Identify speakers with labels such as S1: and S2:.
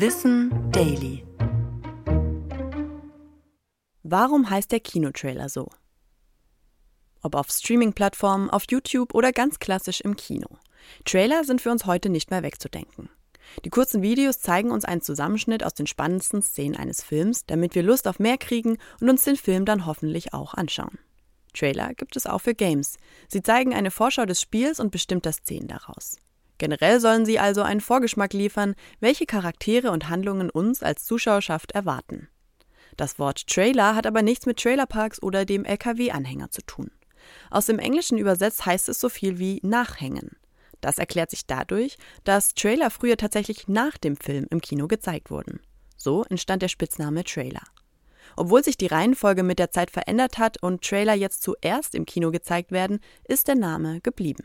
S1: Wissen Daily. Warum heißt der Kinotrailer so? Ob auf Streaming-Plattformen, auf YouTube oder ganz klassisch im Kino. Trailer sind für uns heute nicht mehr wegzudenken. Die kurzen Videos zeigen uns einen Zusammenschnitt aus den spannendsten Szenen eines Films, damit wir Lust auf mehr kriegen und uns den Film dann hoffentlich auch anschauen. Trailer gibt es auch für Games. Sie zeigen eine Vorschau des Spiels und bestimmter Szenen daraus. Generell sollen sie also einen Vorgeschmack liefern, welche Charaktere und Handlungen uns als Zuschauerschaft erwarten. Das Wort Trailer hat aber nichts mit Trailerparks oder dem LKW-Anhänger zu tun. Aus dem Englischen übersetzt heißt es so viel wie nachhängen. Das erklärt sich dadurch, dass Trailer früher tatsächlich nach dem Film im Kino gezeigt wurden. So entstand der Spitzname Trailer. Obwohl sich die Reihenfolge mit der Zeit verändert hat und Trailer jetzt zuerst im Kino gezeigt werden, ist der Name geblieben.